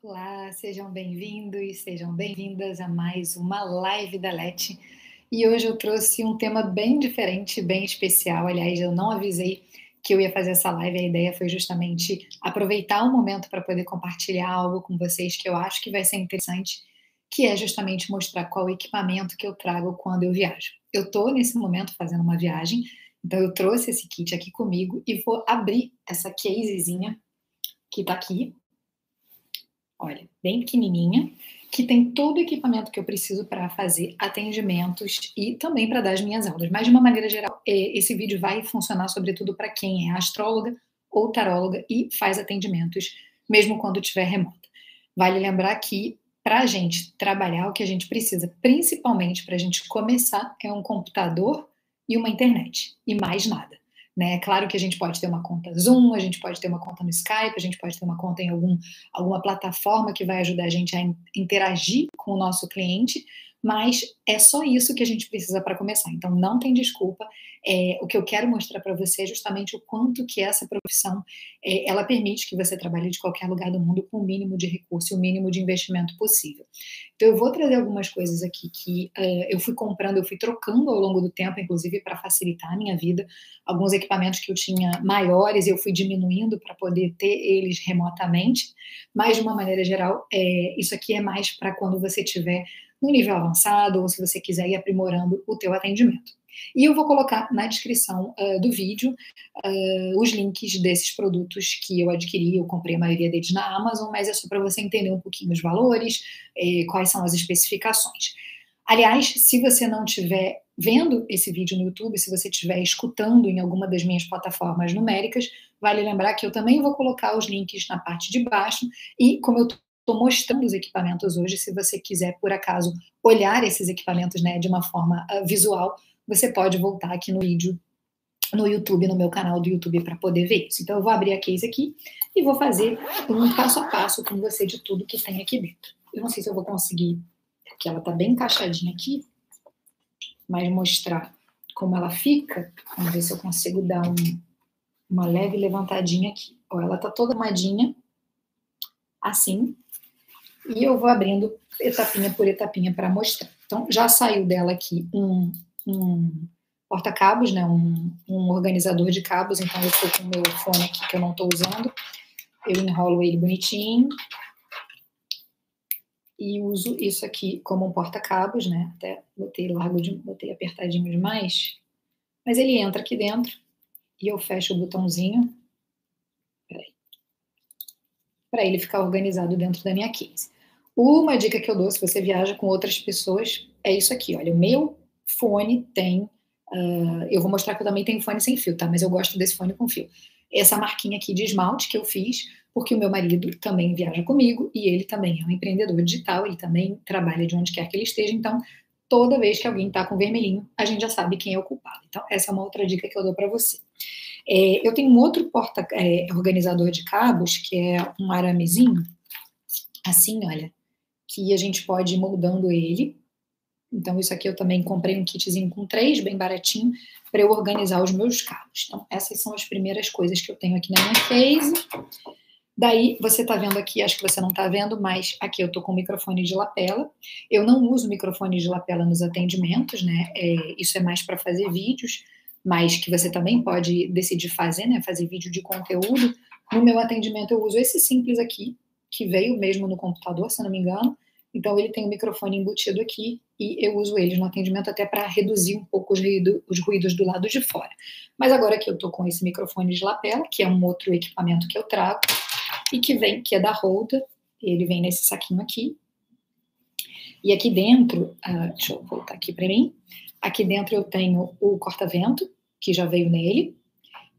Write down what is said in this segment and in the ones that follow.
Olá, sejam bem-vindos, sejam bem-vindas a mais uma live da Leti. E hoje eu trouxe um tema bem diferente, bem especial. Aliás, eu não avisei que eu ia fazer essa live, a ideia foi justamente aproveitar o momento para poder compartilhar algo com vocês que eu acho que vai ser interessante, que é justamente mostrar qual equipamento que eu trago quando eu viajo. Eu estou nesse momento fazendo uma viagem, então eu trouxe esse kit aqui comigo e vou abrir essa casezinha que está aqui, olha, bem pequenininha, que tem todo o equipamento que eu preciso para fazer atendimentos e também para dar as minhas aulas. Mas, de uma maneira geral, é, esse vídeo vai funcionar sobretudo para quem é astróloga ou taróloga e faz atendimentos, mesmo quando estiver remota. Vale lembrar que, para a gente trabalhar, o que a gente precisa, principalmente para a gente começar, é um computador e uma internet, e mais nada. Né? É claro que a gente pode ter uma conta Zoom, a gente pode ter uma conta no Skype, a gente pode ter uma conta em algum, alguma plataforma que vai ajudar a gente a interagir com o nosso cliente, mas é só isso que a gente precisa para começar. Então não tem desculpa. É, o que eu quero mostrar para você é justamente o quanto que essa profissão é, ela permite que você trabalhe de qualquer lugar do mundo com o mínimo de recurso e o mínimo de investimento possível. Então eu vou trazer algumas coisas aqui que é, eu fui comprando, eu fui trocando ao longo do tempo, inclusive para facilitar a minha vida. Alguns equipamentos que eu tinha maiores eu fui diminuindo para poder ter eles remotamente, mas de uma maneira geral, é, isso aqui é mais para quando você tiver no nível avançado ou se você quiser ir aprimorando o teu atendimento. E eu vou colocar na descrição uh, do vídeo uh, os links desses produtos que eu adquiri. Eu comprei a maioria deles na Amazon, mas é só para você entender um pouquinho os valores, eh, quais são as especificações. Aliás, se você não estiver vendo esse vídeo no YouTube, se você estiver escutando em alguma das minhas plataformas numéricas, vale lembrar que eu também vou colocar os links na parte de baixo. E como eu estou mostrando os equipamentos hoje, se você quiser, por acaso, olhar esses equipamentos né, de uma forma uh, visual, você pode voltar aqui no vídeo no YouTube, no meu canal do YouTube, para poder ver isso. Então, eu vou abrir a case aqui e vou fazer um passo a passo com você de tudo que tem aqui dentro. Eu não sei se eu vou conseguir, porque ela está bem encaixadinha aqui, mas mostrar como ela fica. Vamos ver se eu consigo dar um, uma leve levantadinha aqui. Ó, ela está toda armadinha, assim, e eu vou abrindo etapinha por etapinha para mostrar. Então, já saiu dela aqui um um porta-cabos, né, um, um, organizador de cabos, então eu estou com o meu fone aqui que eu não estou usando, eu enrolo ele bonitinho. E uso isso aqui como um porta-cabos, né, até botei largo, de, botei apertadinho demais, mas ele entra aqui dentro e eu fecho o botãozinho, para ele ficar organizado dentro da minha case. Uma dica que eu dou se você viaja com outras pessoas é isso aqui, olha, o meu fone tem. Uh, eu vou mostrar que eu também tenho fone sem fio, tá? Mas eu gosto desse fone com fio. Essa marquinha aqui de esmalte que eu fiz, porque o meu marido também viaja comigo e ele também é um empreendedor digital, ele também trabalha de onde quer que ele esteja, então toda vez que alguém está com vermelhinho, a gente já sabe quem é o culpado. Então, essa é uma outra dica que eu dou para você. É, eu tenho um outro porta é, organizador de cabos, que é um aramezinho, assim, olha, que a gente pode ir moldando ele então, isso aqui eu também comprei um kitzinho com três, bem baratinho, para eu organizar os meus cabos. Então, essas são as primeiras coisas que eu tenho aqui na minha case. Daí, você está vendo aqui, acho que você não está vendo, mas aqui eu estou com microfone de lapela. Eu não uso microfone de lapela nos atendimentos, né? É, isso é mais para fazer vídeos, mas que você também pode decidir fazer, né? Fazer vídeo de conteúdo. No meu atendimento, eu uso esse simples aqui, que veio mesmo no computador, se não me engano. Então, ele tem o microfone embutido aqui e eu uso eles no atendimento até para reduzir um pouco os, ruído, os, ruídos do lado de fora. Mas agora que eu estou com esse microfone de lapela, que é um outro equipamento que eu trago, e que vem, que é da Holda, ele vem nesse saquinho aqui. E aqui dentro, uh, deixa eu voltar aqui para mim, aqui dentro eu tenho o corta-vento, que já veio nele,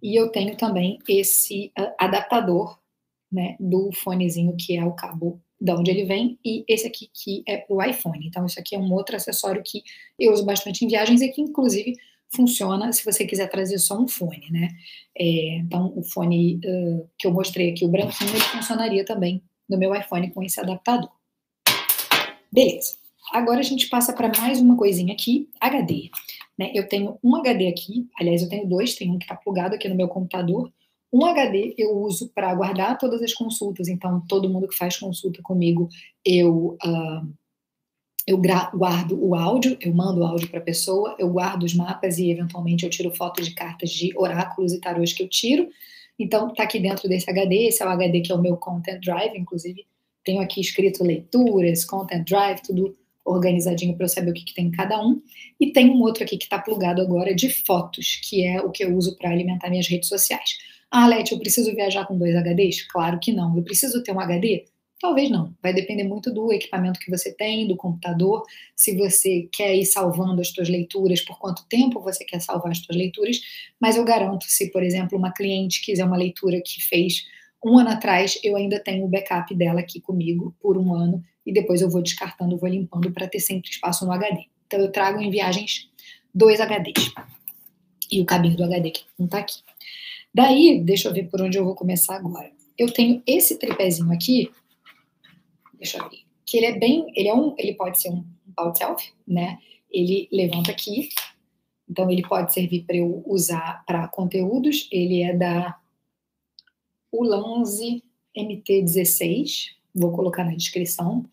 e eu tenho também esse uh, adaptador né, do fonezinho que é o cabo de onde ele vem, e esse aqui que é o iPhone. Então, isso aqui é um outro acessório que eu uso bastante em viagens e que, inclusive, funciona se você quiser trazer só um fone, né? É, então, o fone uh, que eu mostrei aqui, o branquinho, ele funcionaria também no meu iPhone com esse adaptador. Beleza. Agora a gente passa para mais uma coisinha aqui, HD. Né? Eu tenho um HD aqui, aliás, eu tenho dois, tem um que está plugado aqui no meu computador, Um HD eu uso para guardar todas as consultas, então todo mundo que faz consulta comigo, eu uh, eu guardo o áudio, eu mando o áudio para a pessoa, eu guardo os mapas e eventualmente eu tiro fotos de cartas de oráculos e tarôs que eu tiro. Então tá aqui dentro desse HD, esse é o HD que é o meu Content Drive, inclusive tenho aqui escrito leituras, Content Drive, tudo organizadinho para eu saber o que, que, tem em cada um. E tem um outro aqui que está plugado agora de fotos, que é o que eu uso para alimentar minhas redes sociais. Ah, Leti, eu preciso viajar com dois HDs? Claro que não. Eu preciso ter um HD? Talvez não. Vai depender muito do equipamento que você tem, do computador, se você quer ir salvando as suas leituras, por quanto tempo você quer salvar as suas leituras. Mas eu garanto, se, por exemplo, uma cliente quiser uma leitura que fez um ano atrás, eu ainda tenho o backup dela aqui comigo por um ano e depois eu vou descartando, vou limpando para ter sempre espaço no HD. Então eu trago em viagens dois HDs. E o cabinho do HD que não está aqui. Daí, deixa eu ver por onde eu vou começar agora. Eu tenho esse tripézinho aqui, deixa eu ver, que ele é bem, ele é um, ele pode ser um power self, né? Ele levanta aqui, então ele pode servir para eu usar para conteúdos. Ele é da Ulanzi MT16, vou colocar na descrição.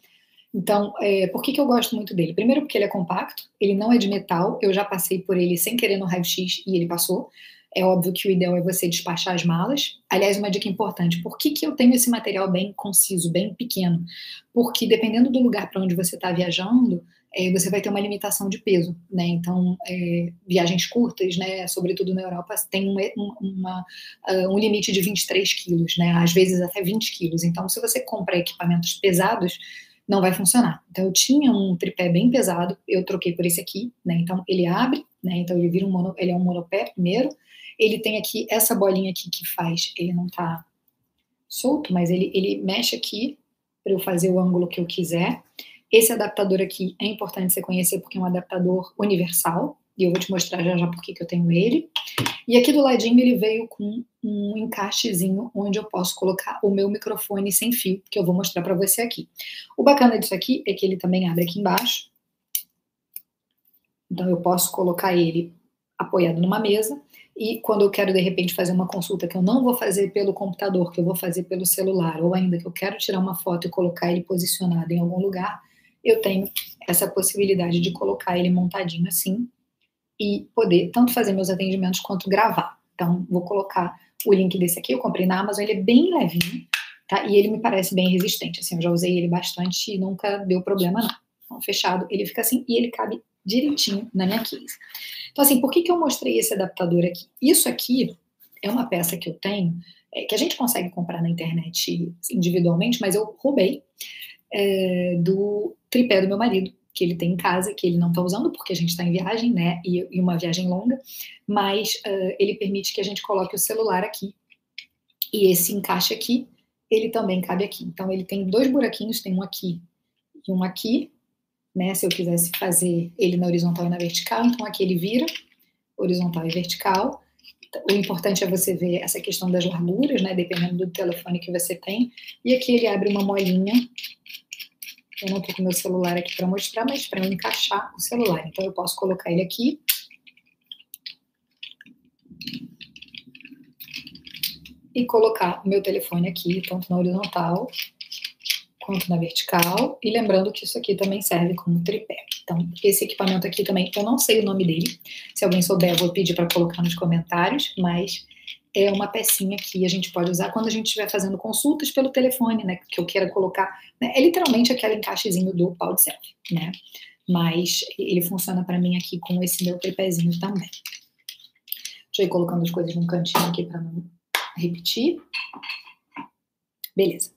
Então, é, por que, que eu gosto muito dele? Primeiro, porque ele é compacto, ele não é de metal, eu já passei por ele sem querer no raio-x e ele passou. É óbvio que o ideal é você despachar as malas. Aliás, uma dica importante: por que, que eu tenho esse material bem conciso, bem pequeno? Porque dependendo do lugar para onde você está viajando, é, você vai ter uma limitação de peso, né? Então, é, viagens curtas, né, sobretudo na Europa, tem um, uma, uh, um limite de 23 quilos, né? Às vezes até 20 quilos. Então, se você compra equipamentos pesados, não vai funcionar. Então, eu tinha um tripé bem pesado, eu troquei por esse aqui, né? Então, ele abre, né? Então, ele vira um mono, ele é um monopé primeiro. Ele tem aqui essa bolinha aqui que faz, ele não tá solto, mas ele, ele mexe aqui para eu fazer o ângulo que eu quiser. Esse adaptador aqui é importante você conhecer porque é um adaptador universal, e eu vou te mostrar já já por que eu tenho ele. E aqui do ladinho ele veio com um encaixezinho onde eu posso colocar o meu microfone sem fio, que eu vou mostrar para você aqui. O bacana disso aqui é que ele também abre aqui embaixo. Então eu posso colocar ele apoiado numa mesa e quando eu quero de repente fazer uma consulta que eu não vou fazer pelo computador, que eu vou fazer pelo celular, ou ainda que eu quero tirar uma foto e colocar ele posicionado em algum lugar, eu tenho essa possibilidade de colocar ele montadinho assim e poder tanto fazer meus atendimentos quanto gravar. Então, vou colocar o link desse aqui, eu comprei na Amazon, ele é bem levinho, tá? E ele me parece bem resistente, assim, eu já usei ele bastante e nunca deu problema não. Então, fechado, ele fica assim e ele cabe direitinho na minha case. Então, assim, por que, que eu mostrei esse adaptador aqui? Isso aqui é uma peça que eu tenho, é, que a gente consegue comprar na internet individualmente, mas eu roubei é, do tripé do meu marido, que ele tem em casa, que ele não está usando porque a gente está em viagem, né? E, e, uma viagem longa, mas uh, ele permite que a gente coloque o celular aqui. E esse encaixe aqui, ele também cabe aqui. Então ele tem dois buraquinhos, tem um aqui e um aqui, né? Se eu quisesse fazer ele na horizontal e na vertical, então aqui ele vira horizontal e vertical. O importante é você ver essa questão das larguras, né? Dependendo do telefone que você tem. E aqui ele abre uma molinha eu não estou com meu celular aqui para mostrar, mas para encaixar o celular. Então, eu posso colocar ele aqui. E colocar o meu telefone aqui, tanto na horizontal quanto na vertical. E lembrando que isso aqui também serve como tripé. Então, esse equipamento aqui também, eu não sei o nome dele. Se alguém souber, eu vou pedir para colocar nos comentários, mas é uma pecinha que a gente pode usar quando a gente estiver fazendo consultas pelo telefone, né? Que eu queira colocar. Né, é literalmente aquele encaixezinho do pau de né? Mas ele funciona para mim aqui com esse meu tripézinho também. Deixa eu ir colocando as coisas num cantinho aqui para não repetir. Beleza.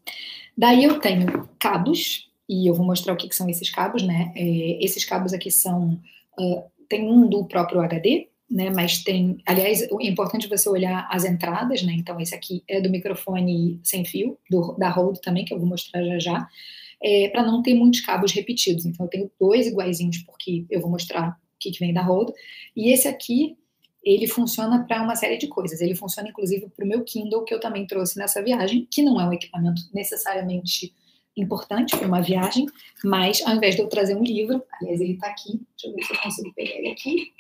Daí eu tenho cabos, e eu vou mostrar o que, que são esses cabos, né? É, esses cabos aqui são. Uh, tem um do próprio HD, né? Mas tem, aliás, é importante você olhar as entradas, né? Então esse aqui é do microfone sem fio, do, da Rode também, que eu vou mostrar já já, é, para não ter muitos cabos repetidos. Então eu tenho dois iguaizinhos porque eu vou mostrar o que, que vem da Rode. E esse aqui ele funciona para uma série de coisas. Ele funciona inclusive para o meu Kindle que eu também trouxe nessa viagem, que não é um equipamento necessariamente importante para uma viagem, mas ao invés de eu trazer um livro, aliás, ele está aqui, deixa eu ver se eu consigo pegar ele aqui.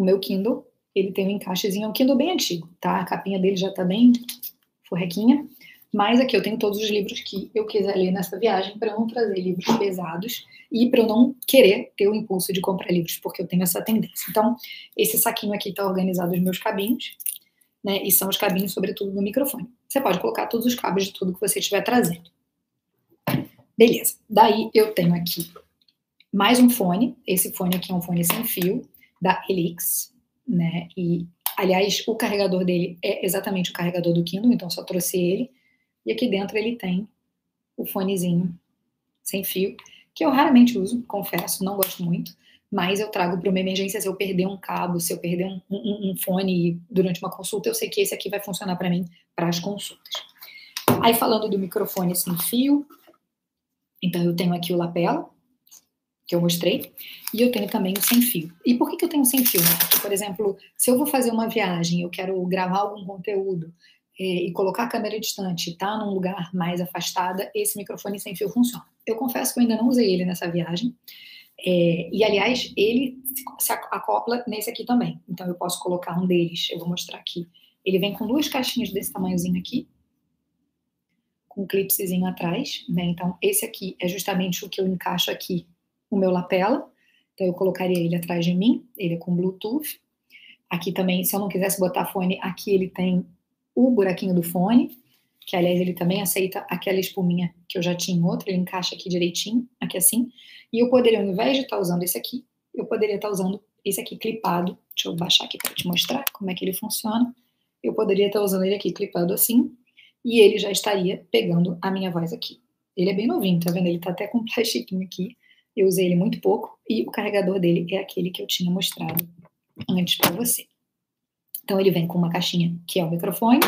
o meu Kindle, ele tem um encaixezinho, é um Kindle bem antigo, tá? A capinha dele já tá bem forrequinha. Mas aqui eu tenho todos os livros que eu quiser ler nessa viagem para não trazer livros pesados e para eu não querer ter o impulso de comprar livros, porque eu tenho essa tendência. Então, esse saquinho aqui está organizado os meus cabinhos, né? E são os cabinhos, sobretudo, no microfone. Você pode colocar todos os cabos de tudo que você estiver trazendo. Beleza. Daí eu tenho aqui mais um fone. Esse fone aqui é um fone sem fio da Helix, né? E aliás, o carregador dele é exatamente o carregador do Kindle, então só trouxe ele. E aqui dentro ele tem o fonezinho sem fio, que eu raramente uso, confesso, não gosto muito, mas eu trago para uma emergência se eu perder um cabo, se eu perder um, um, um fone durante uma consulta, eu sei que esse aqui vai funcionar para mim para as consultas. Aí falando do microfone sem fio, então eu tenho aqui o lapela, que eu mostrei, e eu tenho também o sem fio. E por que, que eu tenho sem fio? Né? Porque, por exemplo, se eu vou fazer uma viagem, eu quero gravar algum conteúdo, e colocar a câmera distante, tá num lugar mais afastada, esse microfone sem fio funciona. Eu confesso que eu ainda não usei ele nessa viagem. É, e aliás, ele se acopla nesse aqui também. Então eu posso colocar um deles, eu vou mostrar aqui. Ele vem com duas caixinhas desse tamanhozinho aqui, com um clipsezinho atrás. Né? Então esse aqui é justamente o que eu encaixo aqui no meu lapela. Então eu colocaria ele atrás de mim, ele é com Bluetooth. Aqui também, se eu não quisesse botar fone, aqui ele tem o buraquinho do fone, que aliás ele também aceita aquela espuminha que eu já tinha em outro, ele encaixa aqui direitinho, aqui assim. E eu poderia, ao invés de estar tá usando esse aqui, eu poderia estar tá usando esse aqui clipado. Deixa eu baixar aqui para te mostrar como é que ele funciona. Eu poderia estar tá usando ele aqui clipado assim, e ele já estaria pegando a minha voz aqui. Ele é bem novinho, tá vendo? Ele tá até com plastiquinho aqui. Eu usei ele muito pouco, e o carregador dele é aquele que eu tinha mostrado antes para você. Então ele vem com uma caixinha que é o microfone,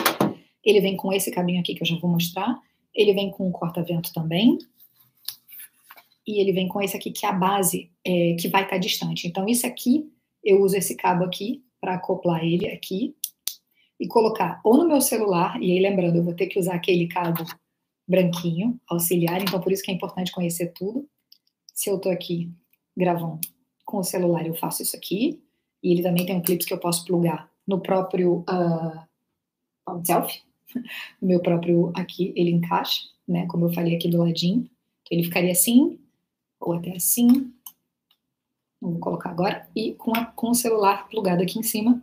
ele vem com esse cabinho aqui que eu já vou mostrar, ele vem com um corta-vento também, e ele vem com esse aqui que é a base é, que vai estar distante. Então isso aqui, eu uso esse cabo aqui para acoplar ele aqui e colocar ou no meu celular, e aí lembrando, eu vou ter que usar aquele cabo branquinho, auxiliar, então por isso que é importante conhecer tudo. Se eu estou aqui gravando com o celular, eu faço isso aqui, e ele também tem um clipe que eu posso plugar no próprio uh, self, no meu próprio aqui, ele encaixa, né? Como eu falei aqui do ladinho. Então, ele ficaria assim, ou até assim. Vou colocar agora. E com, a, com o celular plugado aqui em cima,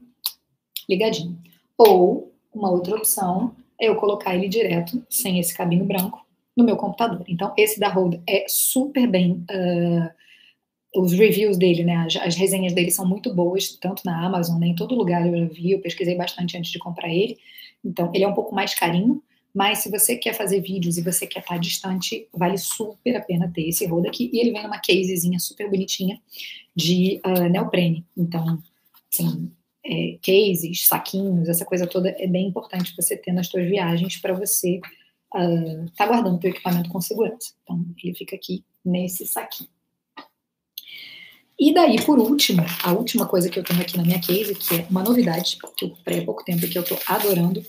ligadinho. Ou, uma outra opção é eu colocar ele direto, sem esse cabinho branco, no meu computador. Então, esse da Rode é super bem uh, os reviews dele, né, as, as, resenhas dele são muito boas, tanto na Amazon, né, em todo lugar eu vi, eu pesquisei bastante antes de comprar ele. Então, ele é um pouco mais carinho, mas se você quer fazer vídeos e você quer estar distante, vale super a pena ter esse rodo aqui. E ele vem numa casezinha super bonitinha de uh, neoprene. Então, assim, é, cases, saquinhos, essa coisa toda é bem importante você ter nas suas viagens para você estar uh, tá guardando o seu equipamento com segurança. Então, ele fica aqui nesse saquinho. E daí, por último, a última coisa que eu tenho aqui na minha case, que é uma novidade, que eu comprei há pouco tempo e que eu tô adorando,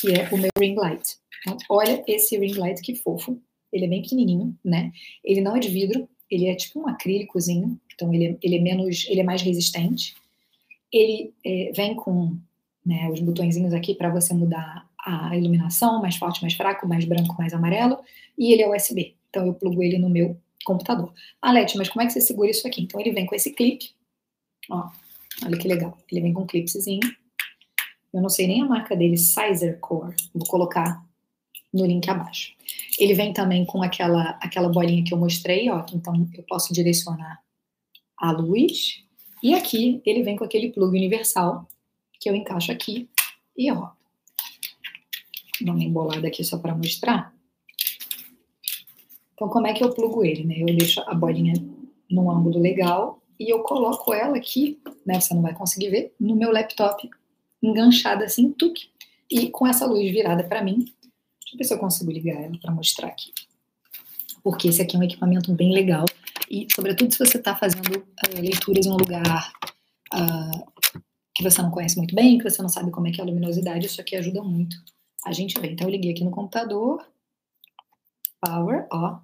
que é o meu ring light. Então, olha esse ring light que fofo. Ele é bem pequenininho, né? Ele não é de vidro, ele é tipo um acrílicozinho, então ele é, ele é menos, ele é mais resistente. Ele é, vem com né, os botõezinhos aqui para você mudar a iluminação, mais forte, mais fraco, mais branco, mais amarelo, e ele é USB. Então eu plugo ele no meu computador. Ah, Leti, mas como é que você segura isso aqui? Então ele vem com esse clipe. Ó, olha que legal. Ele vem com um clipezinho. Eu não sei nem a marca dele, Sizer Core. Vou colocar no link abaixo. Ele vem também com aquela, aquela bolinha que eu mostrei, ó. Então eu posso direcionar a luz. E aqui ele vem com aquele plug universal que eu encaixo aqui. E ó, dá uma embolada aqui só para mostrar. Então, como é que eu plugo ele? Né? Eu deixo a bolinha num ângulo legal e eu coloco ela aqui, né? Você não vai conseguir ver, no meu laptop, enganchada assim, tuque, e com essa luz virada para mim. Deixa eu ver se eu consigo ligar ela para mostrar aqui. Porque esse aqui é um equipamento bem legal e, sobretudo, se você está fazendo uh, leituras em um lugar uh, que você não conhece muito bem, que você não sabe como é que é a luminosidade, isso aqui ajuda muito a gente ver. Então, eu liguei aqui no computador, power, ó,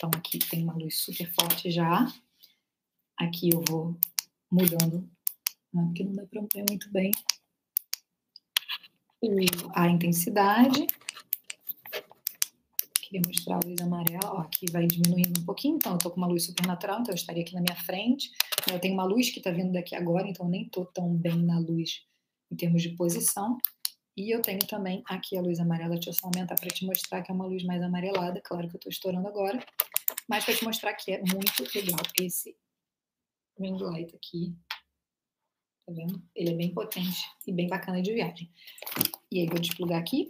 então aqui tem uma luz super forte já. Aqui eu vou mudando Aqui não dá para ver muito bem a intensidade. Queria mostrar a luz amarela. Ó, aqui vai diminuindo um pouquinho, então eu estou com uma luz supernatural, então eu estaria aqui na minha frente. Eu tenho uma luz que está vindo daqui agora, então eu nem estou tão bem na luz em termos de posição. E eu tenho também aqui a luz amarela, deixa eu só aumentar para te mostrar que é uma luz mais amarelada, claro que eu estou estourando agora, mas para te mostrar que é muito legal esse ring light aqui, tá vendo? Ele é bem potente e bem bacana de viagem. E aí vou desplugar aqui.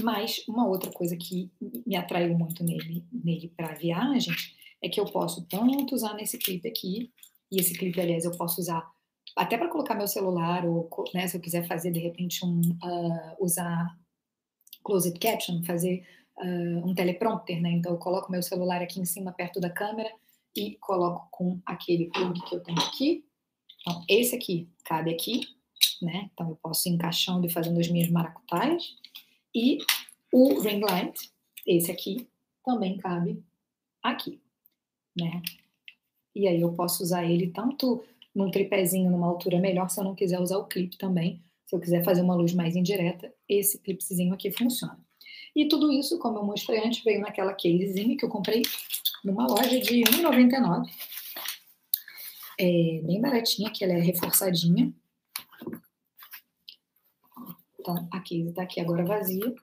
Mas uma outra coisa que me atraiu muito nele, nele para viagem é que eu posso tanto usar nesse clipe aqui, e esse clipe, aliás, eu posso usar até para colocar meu celular, ou né, se eu quiser fazer de repente um uh, usar closed caption, fazer uh, um teleprompter, né? Então eu coloco meu celular aqui em cima perto da câmera e coloco com aquele plug que eu tenho aqui. Então esse aqui cabe aqui, né? Então eu posso ir encaixando e fazendo as minhas maracutaias. E o ring light, esse aqui, também cabe aqui, né? E aí eu posso usar ele tanto num tripézinho numa altura melhor, se eu não quiser usar o clipe também. Se eu quiser fazer uma luz mais indireta, esse clipezinho aqui funciona. E tudo isso, como eu mostrei antes, veio naquela casezinha que eu comprei numa loja de R$1,99. É bem baratinha, que ela é reforçadinha. Então, a case está aqui agora vazia.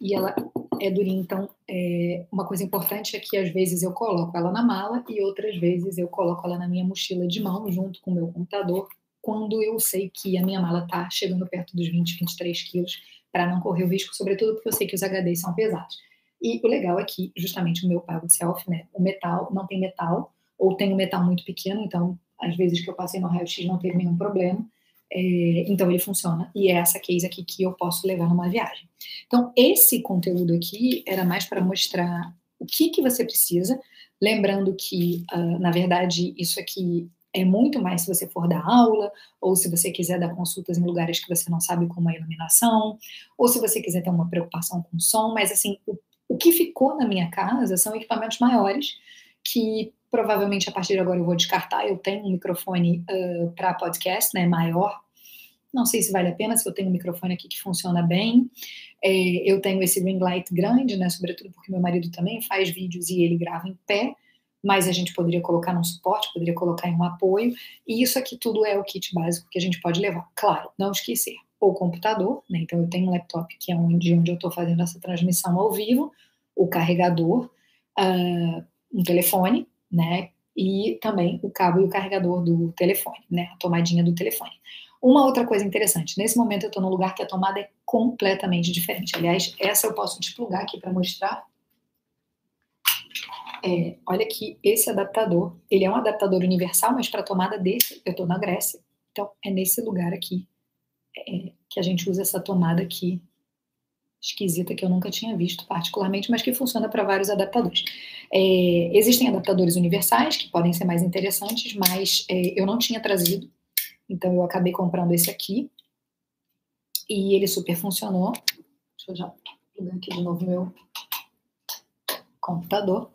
E ela é durinha, então é, uma coisa importante é que às vezes eu coloco ela na mala e outras vezes eu coloco ela na minha mochila de mão junto com o meu computador quando eu sei que a minha mala está chegando perto dos 20, 23 quilos para não correr o risco, sobretudo porque eu sei que os HDs são pesados. E o legal é que justamente o meu pago de self, né, o metal não tem metal ou tem um metal muito pequeno, então às vezes que eu passei no raio-x não teve nenhum problema. É, então ele funciona. E é essa case aqui que eu posso levar numa viagem. Então esse conteúdo aqui era mais para mostrar o que que você precisa, lembrando que uh, na verdade isso aqui é muito mais se você for dar aula ou se você quiser dar consultas em lugares que você não sabe como é a iluminação ou se você quiser ter uma preocupação com o som, mas assim o, o que ficou na minha casa são equipamentos maiores que provavelmente a partir de agora eu vou descartar. Eu tenho um microfone uh, para podcast, né, maior. Não sei se vale a pena, se eu tenho um microfone aqui que funciona bem. É, eu tenho esse ring light grande, né, sobretudo porque meu marido também faz vídeos e ele grava em pé, mas a gente poderia colocar num suporte, poderia colocar em um apoio, e isso aqui tudo é o kit básico que a gente pode levar. Claro, não esquecer o computador, né, então eu tenho um laptop que é onde, onde eu estou fazendo essa transmissão ao vivo, o carregador, uh, um telefone, né? E também o cabo e o carregador do telefone, né? A tomadinha do telefone. Uma outra coisa interessante, nesse momento eu estou num lugar que a tomada é completamente diferente. Aliás, essa eu posso desplugar aqui para mostrar. É, olha aqui, esse adaptador, ele é um adaptador universal, mas para tomada desse, eu estou na Grécia, então é nesse lugar aqui é, que a gente usa essa tomada aqui esquisita que eu nunca tinha visto particularmente, mas que funciona para vários adaptadores. É, existem adaptadores universais que podem ser mais interessantes, mas é, eu não tinha trazido, então eu acabei comprando esse aqui e ele super funcionou. Deixa eu já pegar aqui de novo meu computador.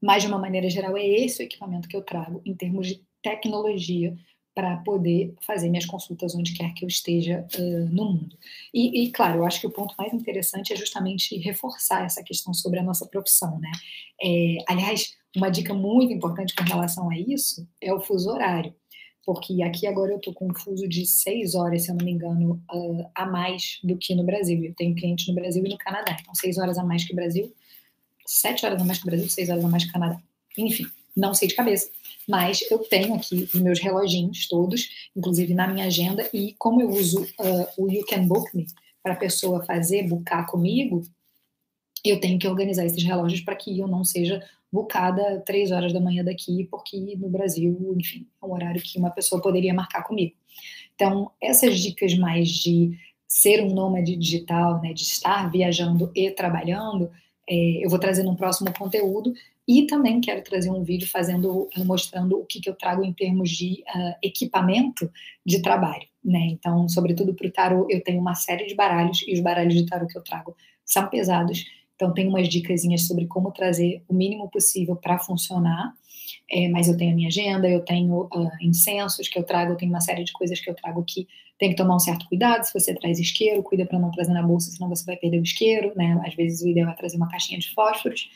Mas de uma maneira geral é esse o equipamento que eu trago em termos de tecnologia para poder fazer minhas consultas onde quer que eu esteja uh, no mundo. E, e, claro, eu acho que o ponto mais interessante é justamente reforçar essa questão sobre a nossa profissão, né? É, aliás, uma dica muito importante com relação a isso é o fuso horário, porque aqui agora eu estou com um fuso de seis horas, se eu não me engano, uh, a mais do que no Brasil. Eu tenho cliente no Brasil e no Canadá, então seis horas a mais que o Brasil, sete horas a mais que o Brasil, seis horas a mais que o Canadá. Enfim, não sei de cabeça mas eu tenho aqui os meus reloginhos todos, inclusive na minha agenda, e como eu uso uh, o You Can Book Me para a pessoa fazer, buscar comigo, eu tenho que organizar esses relógios para que eu não seja bucada três horas da manhã daqui, porque no Brasil, enfim, é um horário que uma pessoa poderia marcar comigo. Então, essas dicas mais de ser um nômade digital, né, de estar viajando e trabalhando, é, eu vou trazer no próximo conteúdo, e também quero trazer um vídeo fazendo, mostrando o que, que eu trago em termos de uh, equipamento de trabalho, né? Então, sobretudo para o tarot, eu tenho uma série de baralhos e os baralhos de tarot que eu trago são pesados. Então, tem umas dicasinhas sobre como trazer o mínimo possível para funcionar. É, mas eu tenho a minha agenda, eu tenho uh, incensos que eu trago, eu tenho uma série de coisas que eu trago que tem que tomar um certo cuidado. Se você traz isqueiro, cuida para não trazer na bolsa, senão você vai perder o isqueiro, né? Às vezes o ideal é trazer uma caixinha de fósforos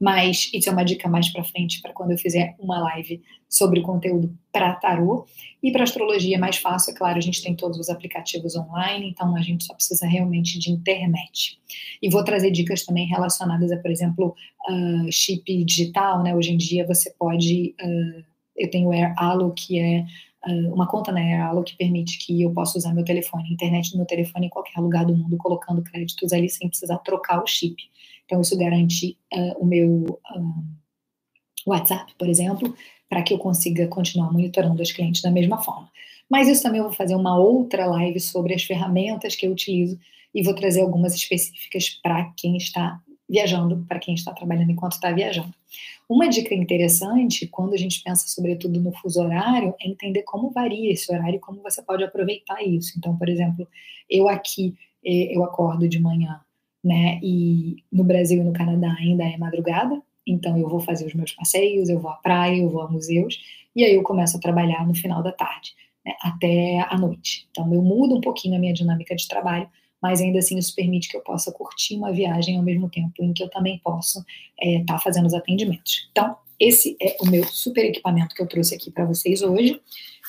mas isso é uma dica mais para frente para quando eu fizer uma live sobre conteúdo para tarô. E para astrologia é mais fácil, é claro, a gente tem todos os aplicativos online, então a gente só precisa realmente de internet. E vou trazer dicas também relacionadas a, por exemplo, uh, chip digital, né? Hoje em dia você pode. Uh, eu tenho o Air Alo, que é uh, uma conta na Air Alo que permite que eu possa usar meu telefone, internet no meu telefone em qualquer lugar do mundo, colocando créditos ali sem precisar trocar o chip. Então, isso garante uh, o meu um, WhatsApp, por exemplo, para que eu consiga continuar monitorando os clientes da mesma forma. Mas isso também eu vou fazer uma outra live sobre as ferramentas que eu utilizo e vou trazer algumas específicas para quem está viajando, para quem está trabalhando enquanto está viajando. Uma dica interessante, quando a gente pensa sobretudo no fuso horário, é entender como varia esse horário e como você pode aproveitar isso. Então, por exemplo, eu aqui, eh, eu acordo de manhã né? E no Brasil e no Canadá ainda é madrugada, então eu vou fazer os meus passeios, eu vou à praia, eu vou a museus, e aí eu começo a trabalhar no final da tarde, né? até a noite. Então eu mudo um pouquinho a minha dinâmica de trabalho, mas ainda assim isso permite que eu possa curtir uma viagem ao mesmo tempo em que eu também posso estar é, tá fazendo os atendimentos. Então, esse é o meu super equipamento que eu trouxe aqui para vocês hoje.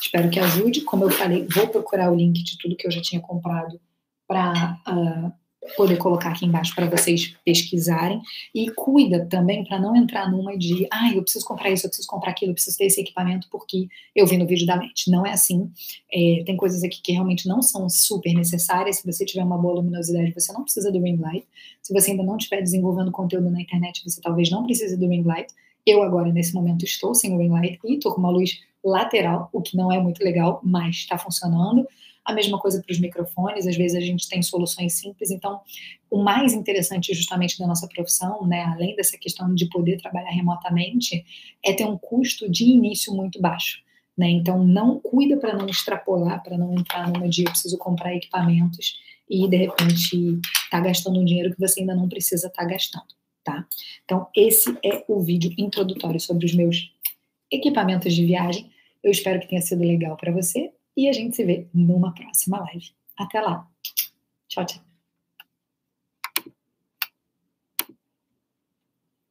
Espero que ajude. Como eu falei, vou procurar o link de tudo que eu já tinha comprado para uh, ah, poder colocar aqui embaixo para vocês pesquisarem. E cuida também para não entrar numa de, ah, eu preciso comprar isso, eu preciso comprar aquilo, eu preciso ter esse equipamento porque eu vi no vídeo da Lente. Não é assim. É, tem coisas aqui que realmente não são super necessárias. Se você tiver uma boa luminosidade, você não precisa do ring light. Se você ainda não estiver desenvolvendo conteúdo na internet, você talvez não precise do ring light. Eu agora, nesse momento, estou sem o ring light e estou com uma luz lateral, o que não é muito legal, mas está funcionando. A mesma coisa para os microfones, às vezes a gente tem soluções simples. Então, o mais interessante justamente da nossa profissão, né, além dessa questão de poder trabalhar remotamente, é ter um custo de início muito baixo. Né? Então, não cuida para não extrapolar, para não entrar numa dia eu preciso comprar equipamentos e de repente tá gastando um dinheiro que você ainda não precisa estar tá gastando, tá? Então, esse é o vídeo introdutório sobre os meus equipamentos de viagem. Eu espero que tenha sido legal para você e a gente se vê numa próxima live. Até lá. Tchau, tchau.